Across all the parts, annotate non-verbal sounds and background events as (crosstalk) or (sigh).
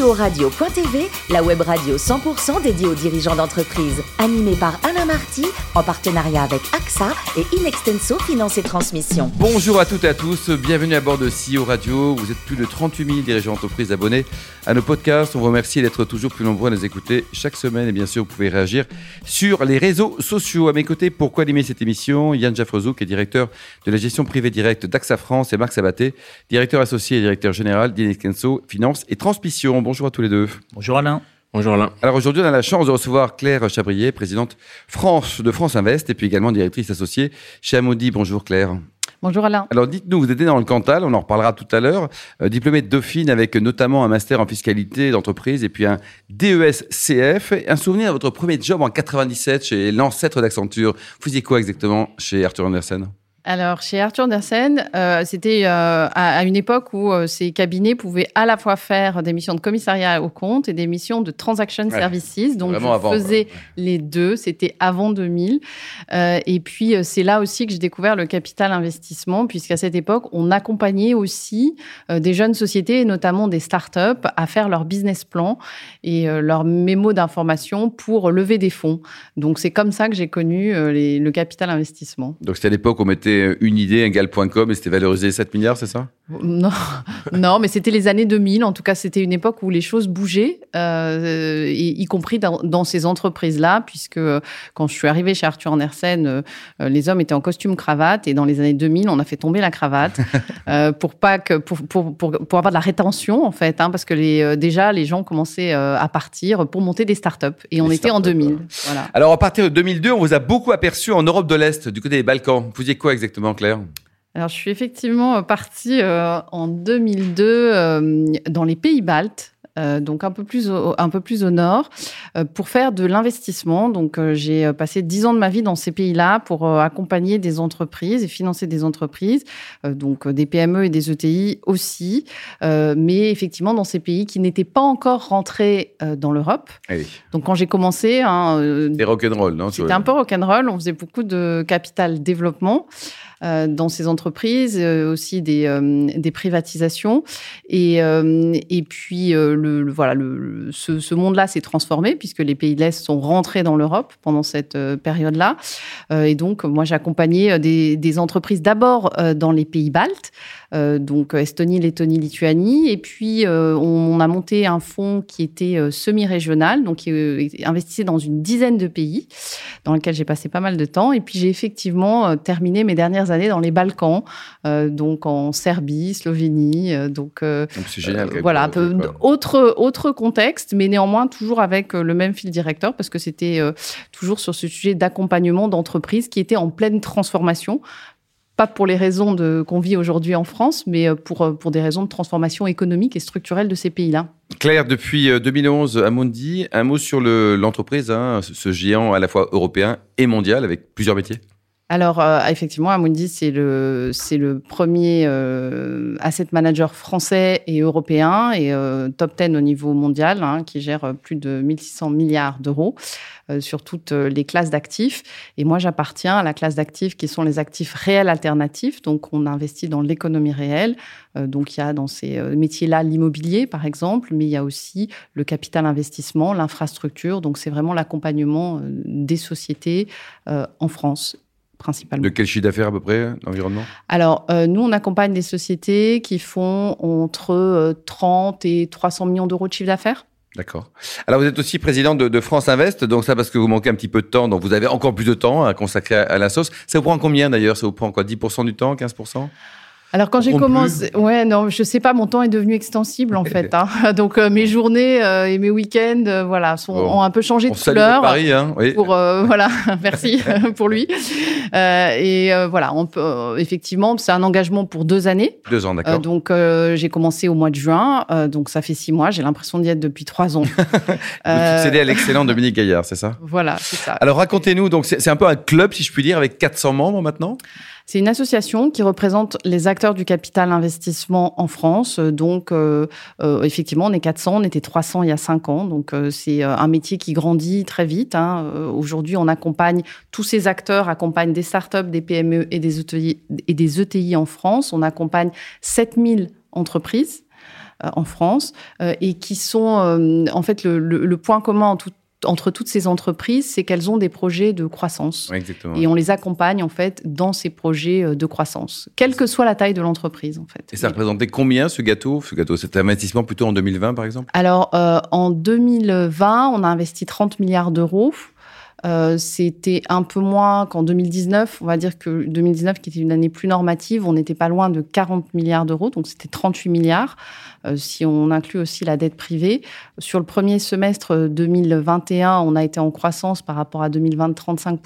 CEO Radio.tv, la web radio 100% dédiée aux dirigeants d'entreprise. Animée par Alain Marty, en partenariat avec AXA et Inextenso Finance et Transmission. Bonjour à toutes et à tous, bienvenue à bord de CEO Radio. Vous êtes plus de 38 000 dirigeants d'entreprise abonnés à nos podcasts. On vous remercie d'être toujours plus nombreux à nous écouter chaque semaine. Et bien sûr, vous pouvez réagir sur les réseaux sociaux. À mes côtés, pourquoi animer cette émission Yann Jaffrezou, qui est directeur de la gestion privée directe d'AXA France, et Marc Sabaté, directeur associé et directeur général d'Inextenso Finance et Transmission. Bonjour à tous les deux. Bonjour Alain. Bonjour Alain. Alors aujourd'hui, on a la chance de recevoir Claire Chabrier, présidente France de France Invest et puis également directrice associée chez Amoudi. Bonjour Claire. Bonjour Alain. Alors dites-nous, vous êtes né dans le Cantal, on en reparlera tout à l'heure, euh, diplômé de Dauphine avec notamment un master en fiscalité d'entreprise et puis un DES CF. Un souvenir de votre premier job en 97 chez l'ancêtre d'Accenture. Vous faisiez quoi exactement chez Arthur Andersen? Alors, chez Arthur Andersen, euh, c'était euh, à, une époque où euh, ces cabinets pouvaient à la fois faire des missions de commissariat au compte et des missions de transaction services. Donc, je faisais les deux. C'était avant 2000. et puis, c'est là aussi que j'ai découvert le capital investissement, puisqu'à cette époque, on accompagnait aussi des jeunes sociétés, et notamment des startups, à faire leur business plan et leur mémo d'information pour lever des fonds. Donc, c'est comme ça que j'ai connu le capital investissement. Donc, c'était à l'époque où on mettait une idée, un gal.com, et c'était valorisé 7 milliards, c'est ça? Non, (laughs) non, mais c'était les années 2000. En tout cas, c'était une époque où les choses bougeaient, euh, y compris dans, ces entreprises-là, puisque euh, quand je suis arrivée chez Arthur Andersen, euh, les hommes étaient en costume cravate, et dans les années 2000, on a fait tomber la cravate (laughs) euh, pour pas que pour, pour, pour, pour, avoir de la rétention en fait, hein, parce que les, déjà les gens commençaient à partir pour monter des startups, et on était en 2000. Voilà. Alors à partir de 2002, on vous a beaucoup aperçu en Europe de l'Est, du côté des Balkans. Vous faisiez quoi exactement, Claire alors, je suis effectivement partie euh, en 2002 euh, dans les pays baltes. Euh, donc un peu plus au, un peu plus au nord, pour faire de l'investissement. Donc j'ai passé dix ans de ma vie dans ces pays-là pour accompagner des entreprises et financer des entreprises, donc des PME et des ETI aussi, mais effectivement dans ces pays qui n'étaient pas encore rentrés dans l'Europe. Eh donc quand j'ai commencé, hein, c'était rock'n'roll, non C'était un peu rock'n'roll. On faisait beaucoup de capital développement. Euh, dans ces entreprises, euh, aussi des, euh, des privatisations. Et, et puis, le, voilà, le, ce, ce monde-là s'est transformé puisque les pays de l'Est sont rentrés dans l'Europe pendant cette période-là. et donc, moi, j'accompagnais des, des entreprises d'abord dans les pays baltes. Euh, donc Estonie, Lettonie, Lituanie. Et puis, euh, on, a monté un fonds qui était euh, semi-régional, donc qui investissait dans une dizaine de pays, dans lequel j'ai passé pas mal de temps. Et puis, j'ai effectivement terminé mes dernières années dans les Balkans, donc en Serbie, Slovénie. donc, c'est génial. voilà, un peu autre, autre contexte, mais néanmoins toujours avec le même fil directeur, parce que c'était toujours sur ce sujet d'accompagnement d'entreprises qui étaient en pleine transformation pas pour les raisons qu'on vit aujourd'hui en France, mais euh, pour, euh, pour des raisons de transformation économique et structurelle de ces pays-là. Claire, depuis 2011, euh, Amundi, un mot sur l'entreprise, hein, ce géant à la fois européen et mondial avec plusieurs métiers? Alors, effectivement, Amundi, c'est le, premier asset manager français et européen et top 10 au niveau mondial, hein, qui gère plus de 1600 milliards d'euros. Euh, sur toutes euh, les classes d'actifs. Et moi, j'appartiens à la classe d'actifs qui sont les actifs réels alternatifs. Donc, on investit dans l'économie réelle. Euh, donc, il y a dans ces métiers-là l'immobilier, par exemple, mais il y a aussi le capital investissement, l'infrastructure. Donc, c'est vraiment l'accompagnement des sociétés en France Principalement. De quel chiffre d'affaires à peu près, l'environnement? Alors, nous, on accompagne des sociétés qui font entre 30 et 300 millions d'euros de chiffre d'affaires. D'accord. Alors vous êtes aussi président de, France Invest, donc ça parce que vous manquez un petit peu de temps, donc vous avez encore plus de temps à consacrer à, la sauce. Ça vous prend combien d'ailleurs? Ça vous prend quoi? 10% du temps? 15% alors quand j'ai commencé, ouais, non, je sais pas, mon temps est devenu extensible en (laughs) fait. Hein. (laughs) Donc euh, mes journées euh, et mes week-ends, euh, voilà, sont, ont un peu changé de couleur. Paris, hein, oui. Pour (laughs) voilà, merci pour lui. et voilà, on peut effectivement, c'est un engagement pour deux années. Deux ans, d'accord. donc j'ai commencé au mois de juin, donc ça fait six mois. J'ai l'impression d'y être depuis trois ans. Vous succédez à l'excellent Dominique Gaillard, c'est ça? Voilà, c'est ça. Alors racontez-nous, donc c'est un peu un club, si je puis dire, avec 400 membres maintenant? C'est une association qui représente les acteurs du capital investissement en France. Donc, euh, euh, effectivement, on est 400, on était 300 il y a 5 ans. Donc, euh, c'est un métier qui grandit très vite. Hein. Aujourd'hui, on accompagne, tous ces acteurs accompagnent des startups, des PME et des des ETI en France. On accompagne 7000 entreprises. en France et qui sont en fait le, point commun entre toutes ces entreprises, c'est qu'elles ont des projets de croissance. et on les accompagne en fait dans ces projets de croissance, quelle que soit la taille de l'entreprise en fait. Et ça représentait combien ce gâteau? Ce gâteau, cet investissement plutôt en 2020 par exemple? Alors en 2020, on a investi 30 milliards d'euros. Euh, c'était un peu moins qu'en 2019. On va dire que 2019, qui était une année plus normative, on n'était pas loin de 40 milliards d'euros, donc c'était 38 milliards euh, si on inclut aussi la dette privée. Sur le premier semestre 2021, on a été en croissance par rapport à 2020 35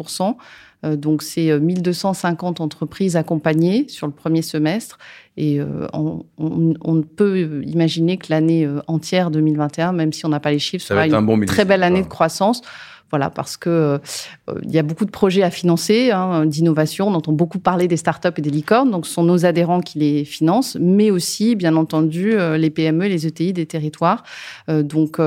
euh, donc, c'est 1250 entreprises accompagnées sur le premier semestre. Et on, on, peut imaginer que l'année entière 2021, même si on n'a pas les chiffres, sera une très belle année de croissance. Voilà, parce que euh, il y a beaucoup de projets à financer, hein, d'innovation. On entend beaucoup parler des startups et des licornes. Donc, ce sont nos adhérents qui les financent, mais aussi, bien entendu, euh, les PME, les ETI des territoires. Euh, donc,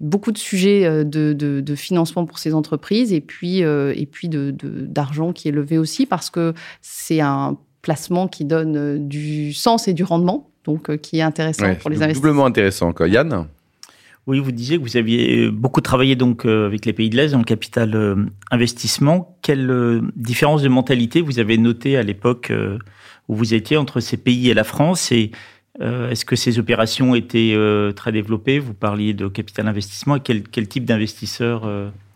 beaucoup de sujets de, financement pour ces entreprises et puis, et puis d'argent qui est levé aussi parce que c'est un placement qui donne du sens et du rendement, donc qui est intéressant pour les investisseurs. Doublement intéressant. Quoi. Yann? Oui, vous disiez que vous aviez beaucoup travaillé donc euh, avec les pays de l'Est dans le capital euh, investissement. Quelle euh, différence de mentalité vous avez noté à l'époque où vous étiez entre ces pays et la France? Et est-ce que ces opérations étaient très développées? Vous parliez de capital investissement. Et quel, quel type d'investisseurs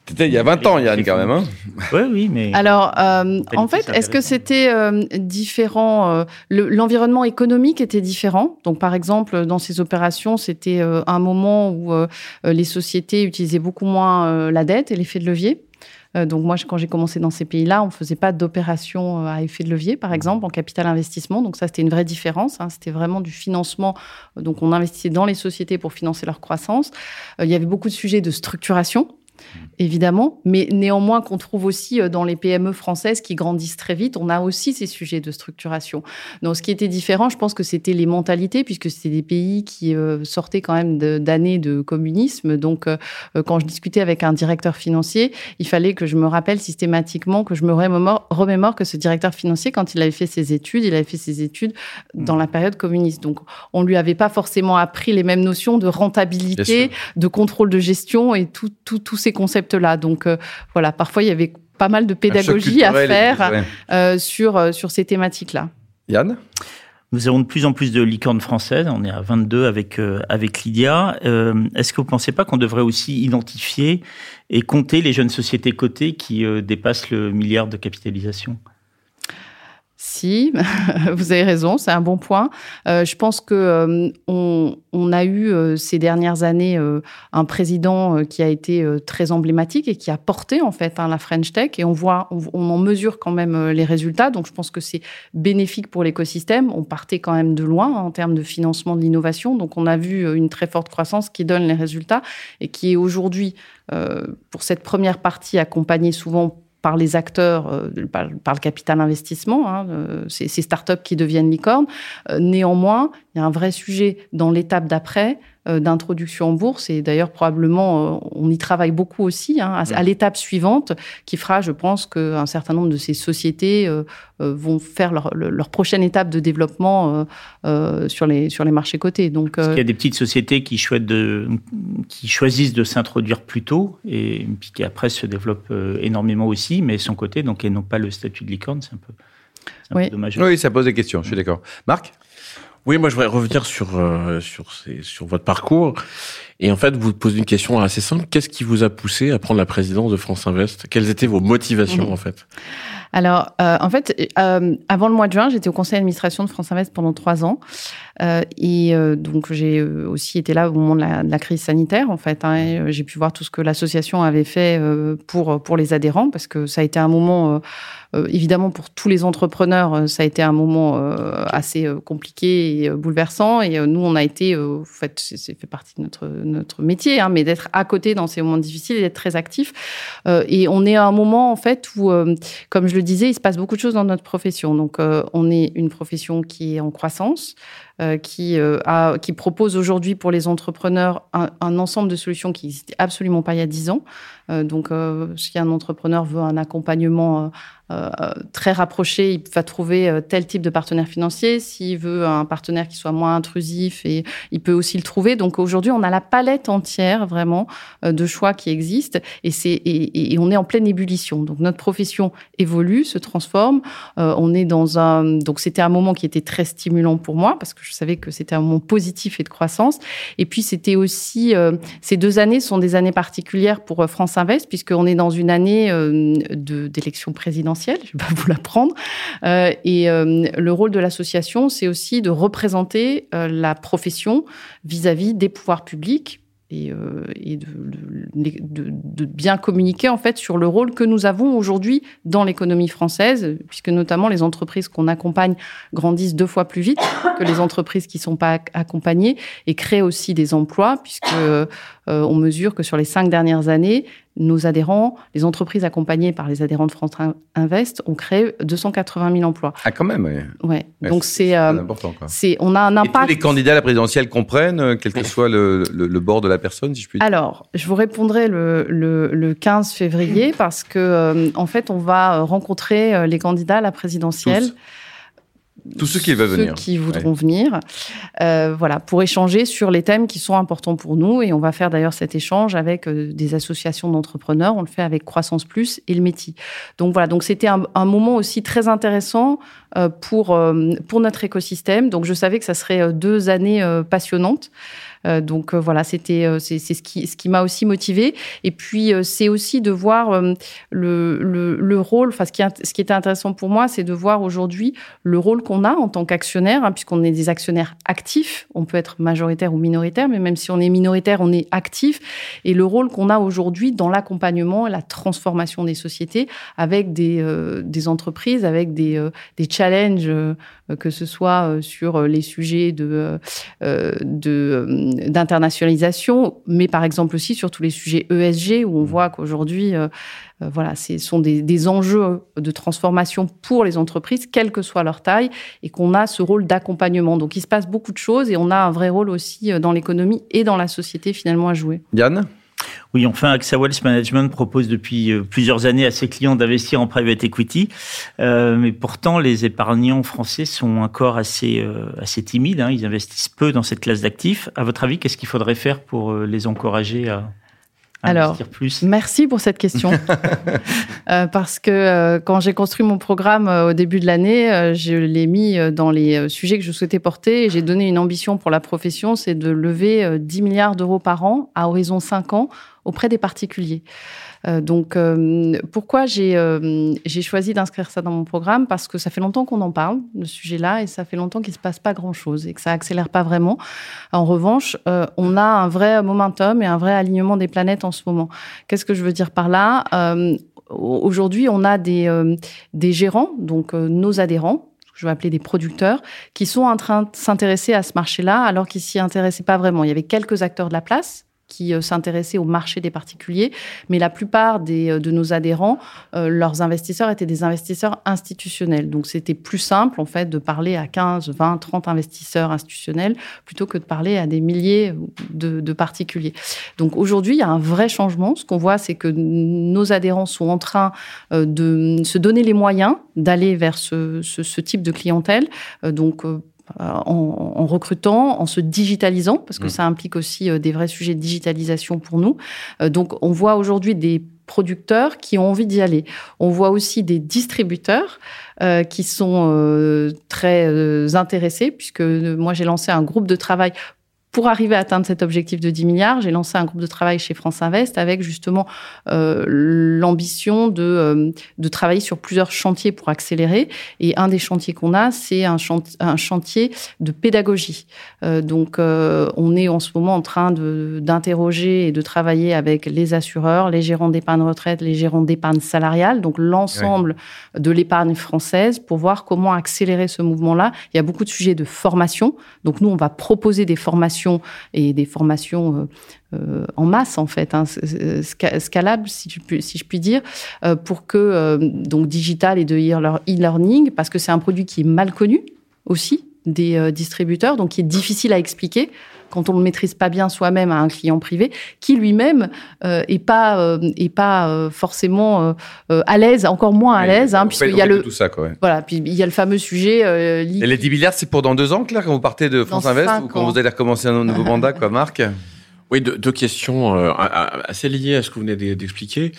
c'était il y a 20 ans, Yann, quand même. Hein oui, oui, mais. Alors, euh, en fait, est-ce que c'était euh, différent euh, L'environnement économique était différent? Donc, par exemple, dans ces opérations, c'était un moment où les sociétés utilisaient beaucoup moins la dette et l'effet de levier. Donc moi, quand j'ai commencé dans ces pays-là, on ne faisait pas d'opération à effet de levier, par exemple, en capital investissement. Donc ça, c'était une vraie différence. Hein. C'était vraiment du financement. Donc on investissait dans les sociétés pour financer leur croissance. Il y avait beaucoup de sujets de structuration évidemment, mais néanmoins qu'on trouve aussi euh, dans les PME françaises qui grandissent très vite, on a aussi ces sujets de structuration. Donc, ce qui était différent, je pense que c'était les mentalités, puisque c'était des pays qui euh, sortaient quand même d'années de, communisme. Donc, euh, quand je discutais avec un directeur financier, il fallait que je me rappelle systématiquement, que je me remémore, que ce directeur financier, quand il avait fait ses études, il avait fait ses études dans la période communiste. Donc, on lui avait pas forcément appris les mêmes notions de rentabilité, de contrôle de gestion et tous ces concept-là. Donc euh, voilà, parfois il y avait pas mal de pédagogie à faire euh, sur, euh, sur ces thématiques-là. Yann? Nous avons de plus en plus de licornes françaises. On est à 22 avec avec Lydia. Est-ce que vous ne pensez pas qu'on devrait aussi identifier et compter les jeunes sociétés cotées qui dépassent le milliard de capitalisation? Si, (laughs) vous avez raison, c'est un bon point. Euh, je pense que euh, a eu euh, ces dernières années un président qui a été très emblématique et qui a porté en fait hein, la French Tech et on voit, on, en mesure quand même les résultats. Donc je pense que c'est bénéfique pour l'écosystème. On partait quand même de loin en termes de financement de l'innovation, donc on a vu une très forte croissance qui donne les résultats et qui est aujourd'hui pour cette première partie accompagnée souvent par les acteurs, euh, par, le capital investissement, hein, euh, ces, startups qui deviennent licornes. Euh, néanmoins, il y a un vrai sujet dans l'étape d'après d'introduction en bourse et d'ailleurs probablement on y travaille beaucoup aussi hein, à, l'étape suivante qui fera, je pense, qu'un certain nombre de ces sociétés vont faire leur, prochaine étape de développement sur les sur les marchés cotés. Donc, il y a des petites sociétés qui, de, qui choisissent de s'introduire plus tôt et puis qui après se développent énormément aussi mais son côté, donc, et non pas le statut de licorne, c'est un peu, oui. dommage. Oui, ça pose des questions, je suis d'accord. Marc? Oui, moi je voudrais revenir sur euh, sur sur votre parcours et en fait vous poser une question assez simple. Qu'est-ce qui vous a poussé à prendre la présidence de France Invest? Quelles étaient vos motivations mhm. en fait? Alors, euh, en fait, euh, avant le mois de juin, j'étais au conseil d'administration de France Invest pendant trois ans. Et donc, j'ai aussi été là au moment de la, crise sanitaire, en fait. Hein, j'ai pu voir tout ce que l'association avait fait pour, pour les adhérents, parce que ça a été un moment, évidemment, pour tous les entrepreneurs, ça a été un moment assez compliqué et bouleversant. Et nous, on a été, en fait, c'est fait partie de notre, notre métier, hein, mais d'être à côté dans ces moments difficiles et d'être très actif. et on est à un moment, en fait, où, comme je le disais, il se passe beaucoup de choses dans notre profession. Donc, euh, on est une profession qui est en croissance. Qui, a, qui propose aujourd'hui pour les entrepreneurs un, ensemble de solutions qui n'existaient absolument pas il y a 10 ans. donc, si un entrepreneur veut un accompagnement euh, très rapproché, il va trouver euh, tel type de partenaire financier. S'il veut un partenaire qui soit moins intrusif, il peut aussi le trouver. Donc aujourd'hui, on a la palette entière vraiment euh, de choix qui existent et c'est et, on est en pleine ébullition. Donc notre profession évolue, se transforme. on est dans un donc c'était un moment qui était très stimulant pour moi parce que je savais que c'était un moment positif et de croissance. Et puis c'était aussi ces deux années sont des années particulières pour France Invest puisqu'on est dans une année de d'élection présidentielle je vais pas (laughs) vous l'apprendre. Euh, et euh, le rôle de l'association, c'est aussi de représenter euh, la profession vis-à-vis des pouvoirs publics et, de, bien communiquer en fait sur le rôle que nous avons aujourd'hui dans l'économie française, puisque notamment les entreprises qu'on accompagne grandissent deux fois plus vite que les entreprises qui ne sont pas accompagnées et créent aussi des emplois, puisque on mesure que sur les cinq dernières années, nos adhérents, les entreprises accompagnées par les adhérents de France Invest ont créé 280 000 emplois. Ah, quand même, oui. Ouais. Donc c'est euh, important. C'est on a un impact. Et tous les candidats à la présidentielle comprennent, euh, quel que soit le, le, bord de la personne, si je puis dire. Alors, je vous répondrai le, le 15 février parce que euh, en fait, on va rencontrer les candidats à la présidentielle. Tous ceux qui veulent venir. Ceux qui voudront venir. Euh, voilà, pour échanger sur les thèmes qui sont importants pour nous. Et on va faire d'ailleurs cet échange avec euh, des associations d'entrepreneurs. On le fait avec Croissance Plus et le métier. Donc voilà, donc c'était un, un, moment aussi très intéressant euh, pour, pour notre écosystème. Donc je savais que ça serait deux années passionnantes. Euh, donc euh, voilà, c'était euh, c'est ce qui ce qui m'a aussi motivé. Et puis c'est aussi de voir le, le, le, rôle. Enfin, ce qui ce qui était intéressant pour moi, c'est de voir aujourd'hui le rôle qu'on a en tant qu'actionnaire, hein, puisqu'on est des actionnaires actifs. On peut être majoritaire ou minoritaire, mais même si on est minoritaire, on est actif. Et le rôle qu'on a aujourd'hui dans l'accompagnement et la transformation des sociétés avec des, des entreprises, avec des, des challenges, que ce soit sur les sujets de, d'internationalisation, mais par exemple aussi sur tous les sujets ESG, où on mmh. voit qu'aujourd'hui, euh, euh, voilà, ce sont des, des, enjeux de transformation pour les entreprises, quelle que soit leur taille, et qu'on a ce rôle d'accompagnement. Donc il se passe beaucoup de choses et on a un vrai rôle aussi euh, dans l'économie et dans la société finalement à jouer. Yann oui, enfin, AXA Wealth Management propose depuis euh, plusieurs années à ses clients d'investir en private equity, euh, mais pourtant les épargnants français sont encore assez euh, assez timides. Hein, ils investissent peu dans cette classe d'actifs. À votre avis, qu'est-ce qu'il faudrait faire pour les encourager à alors, merci pour cette question. (laughs) euh, parce que euh, quand j'ai construit mon programme euh, au début de l'année, je l'ai mis dans les sujets que je souhaitais porter et j'ai donné une ambition pour la profession, c'est de lever 10 milliards d'euros par an à horizon 5 ans auprès des particuliers. Euh, donc, euh, pourquoi euh, j'ai choisi d'inscrire ça dans mon programme? Parce que ça fait longtemps qu'on en parle ce sujet-là et ça fait longtemps qu'il se passe pas grand-chose et que ça accélère pas vraiment. En revanche, on a un vrai momentum et un vrai alignement des planètes en ce moment. Qu'est-ce que je veux dire par là? Aujourd'hui, on a des, des gérants, donc nos adhérents, je vais appeler des producteurs, qui sont en train de s'intéresser à ce marché-là alors qu'ils s'y intéressaient pas vraiment. Il y avait quelques acteurs de la place, qui euh, s'intéressaient au marché des particuliers, mais la plupart des, euh, de nos adhérents, euh, leurs investisseurs étaient des investisseurs institutionnels. Donc c'était plus simple en fait de parler à 15, 20, 30 investisseurs institutionnels plutôt que de parler à des milliers de, particuliers. Donc aujourd'hui, il y a un vrai changement. Ce qu'on voit, c'est que nos adhérents sont en train de se donner les moyens d'aller vers ce, type de clientèle. En, en, recrutant, en se digitalisant, parce que mmh. ça implique aussi euh, des vrais sujets de digitalisation pour nous. Euh, donc, on voit aujourd'hui des producteurs qui ont envie d'y aller. On voit aussi des distributeurs euh, qui sont euh, très intéressés, puisque moi j'ai lancé un groupe de travail pour arriver à atteindre cet objectif de 10 milliards, j'ai lancé un groupe de travail chez France Invest avec justement euh, l'ambition de, euh, de travailler sur plusieurs chantiers pour accélérer. Et un des chantiers qu'on a, c'est un, chantier, un chantier de pédagogie. Euh, donc, euh, on est en ce moment en train d'interroger et de travailler avec les assureurs, les gérants d'épargne retraite, les gérants d'épargne salariale, donc l'ensemble de l'épargne française pour voir comment accélérer ce mouvement-là. Il y a beaucoup de sujets de formation. Donc, nous, on va proposer des formations et des formations euh, euh, en masse en fait, hein, scalables si, si je puis dire, euh, pour que donc digital et de e-learning, parce que c'est un produit qui est mal connu aussi des distributeurs, donc qui est difficile à expliquer quand on ne maîtrise pas bien soi-même à un client privé, qui lui-même euh, est pas euh, est pas euh, forcément à l'aise, encore moins à l'aise, hein, puisqu'il y a le tout ça quoi. Voilà, puis il y a le fameux sujet. Et les 10 milliards, c'est pour dans deux ans, Claire, quand vous partez de France Invest ou quand vous allez recommencer un nouveau mandat, quoi, Marc? Oui, deux, questions assez liées à ce que vous venez d'expliquer.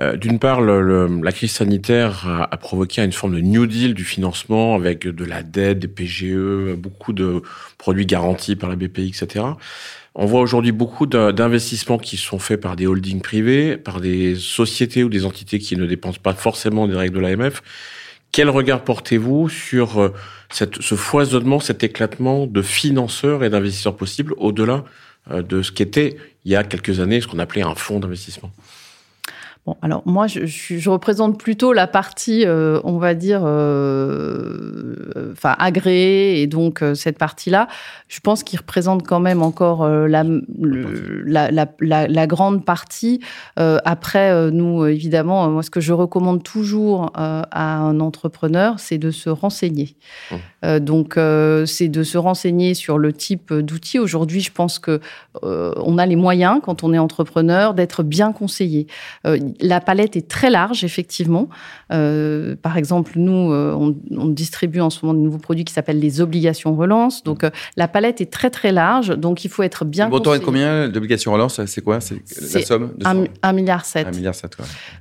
Euh, d'une part, le, la crise sanitaire a, a, provoqué une forme de New Deal du financement avec de la dette, des PGE, beaucoup de produits garantis par la BPI, etc. On voit aujourd'hui beaucoup d'investissements qui sont faits par des holdings privés, par des sociétés ou des entités qui ne dépensent pas forcément des règles de l'AMF. Quel regard portez-vous sur euh, cette, ce foisonnement, cet éclatement de financeurs et d'investisseurs possibles au-delà euh, de ce qu'était il y a quelques années ce qu'on appelait un fonds d'investissement? Bon, alors moi, je, je, représente plutôt la partie, euh, on va dire, euh, enfin agréée, et donc euh, cette partie-là, je pense qu'il représente quand même encore la, la, la, la, grande partie. après, nous, évidemment, moi, ce que je recommande toujours à un entrepreneur, c'est de se renseigner. Mmh. donc, c'est de se renseigner sur le type d'outils. Aujourd'hui, je pense que on a les moyens, quand on est entrepreneur, d'être bien conseillé la palette est très large, effectivement. Euh, par exemple, nous, euh, on, distribue en ce moment de nouveaux produits qui s'appellent les obligations relance. Donc, euh, la palette est très, très large. Donc, il faut être bien. Le montant est combien d'obligations relance C'est quoi? C'est la somme de 1 milliard 7. 1 milliard 7,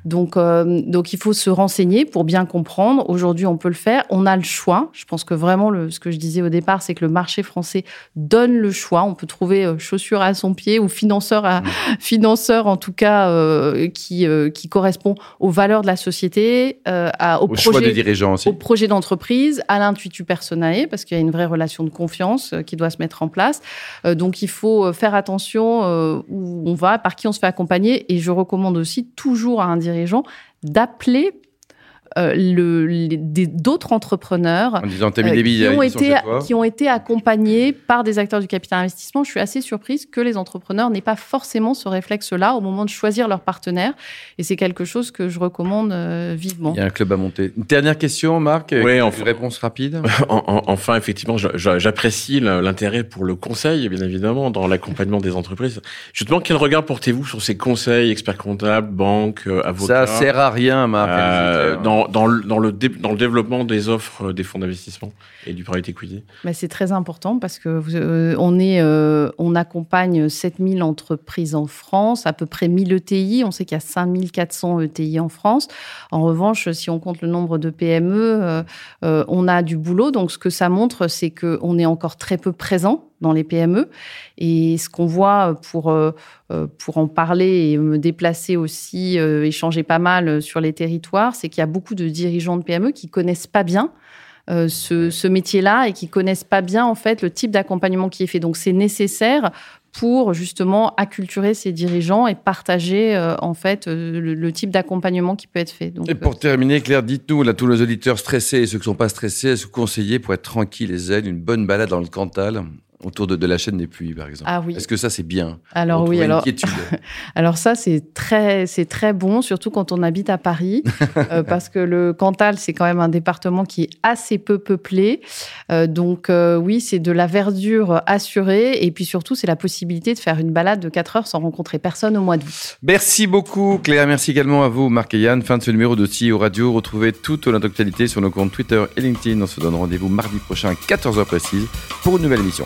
Donc, donc, il faut se renseigner pour bien comprendre. Aujourd'hui, on peut le faire. On a le choix. Je pense que vraiment, le, ce que je disais au départ, c'est que le marché français donne le choix. On peut trouver chaussures à son pied ou financeur à mmh. financeur, en tout cas, qui euh, qui correspond aux valeurs de la société, euh, à, au, projet, dirigeants aussi. au projet d'entreprise, à l'intuitu personnel, parce qu'il y a une vraie relation de confiance euh, qui doit se mettre en place. donc il faut faire attention où on va, par qui on se fait accompagner, et je recommande aussi toujours à un dirigeant d'appeler euh, d'autres entrepreneurs euh, qui, ont été, qui ont été accompagnés par des acteurs du capital investissement. Je suis assez surprise que les entrepreneurs n'aient pas forcément ce réflexe-là au moment de choisir leur partenaire. Et c'est quelque chose que je recommande euh, vivement. Il y a un club à monter. Une dernière question, Marc Oui, enfin, une réponse rapide. (laughs) enfin, effectivement, j'apprécie l'intérêt pour le conseil, bien évidemment, dans l'accompagnement des entreprises. Justement, quel regard portez-vous sur ces conseils, experts comptables, banques, avocats Ça sert à rien, Marc. Euh, dans, dans, le, dans, le développement des offres euh, des fonds d'investissement et du private equity bah, C'est très important parce que euh, on, est, euh, on accompagne 7000 entreprises en France, à peu près 1000 ETI. On sait qu'il y a 5400 ETI en France. En revanche, si on compte le nombre de PME, on a du boulot. Donc, ce que ça montre, c'est qu'on est encore très peu présent dans les PME. Et ce qu'on voit pour, euh, euh, pour en parler et me déplacer aussi, euh, échanger pas mal sur les territoires, c'est qu'il y a beaucoup de dirigeants de PME qui connaissent pas bien ce, ce métier-là et qui connaissent pas bien en fait le type d'accompagnement qui est fait. Donc c'est nécessaire pour justement acculturer ces dirigeants et partager en fait le, type d'accompagnement qui peut être fait. Donc, et pour terminer, Claire, dites-nous, là, tous nos auditeurs stressés et ceux qui ne sont pas stressés, est-ce que vous conseillez pour être tranquille et zen une bonne balade dans le Cantal? Autour de, de, la chaîne des puits, par exemple. Ah oui. Est-ce que ça, c'est bien Alors oui, alors, (laughs) alors ça, c'est très, c'est très bon, surtout quand on habite à Paris, (laughs) euh, parce que le Cantal, c'est quand même un département qui est assez peu peuplé. Euh, donc euh, oui, c'est de la verdure assurée, et puis surtout, c'est la possibilité de faire une balade de 4 heures sans rencontrer personne au mois d'août. Merci beaucoup, Claire. Merci également à vous, Marc et Yann. Fin de ce numéro de CEO Radio. Retrouvez toute notre actualité sur nos comptes Twitter et LinkedIn. On se donne rendez-vous mardi prochain à 14h précise pour une nouvelle émission.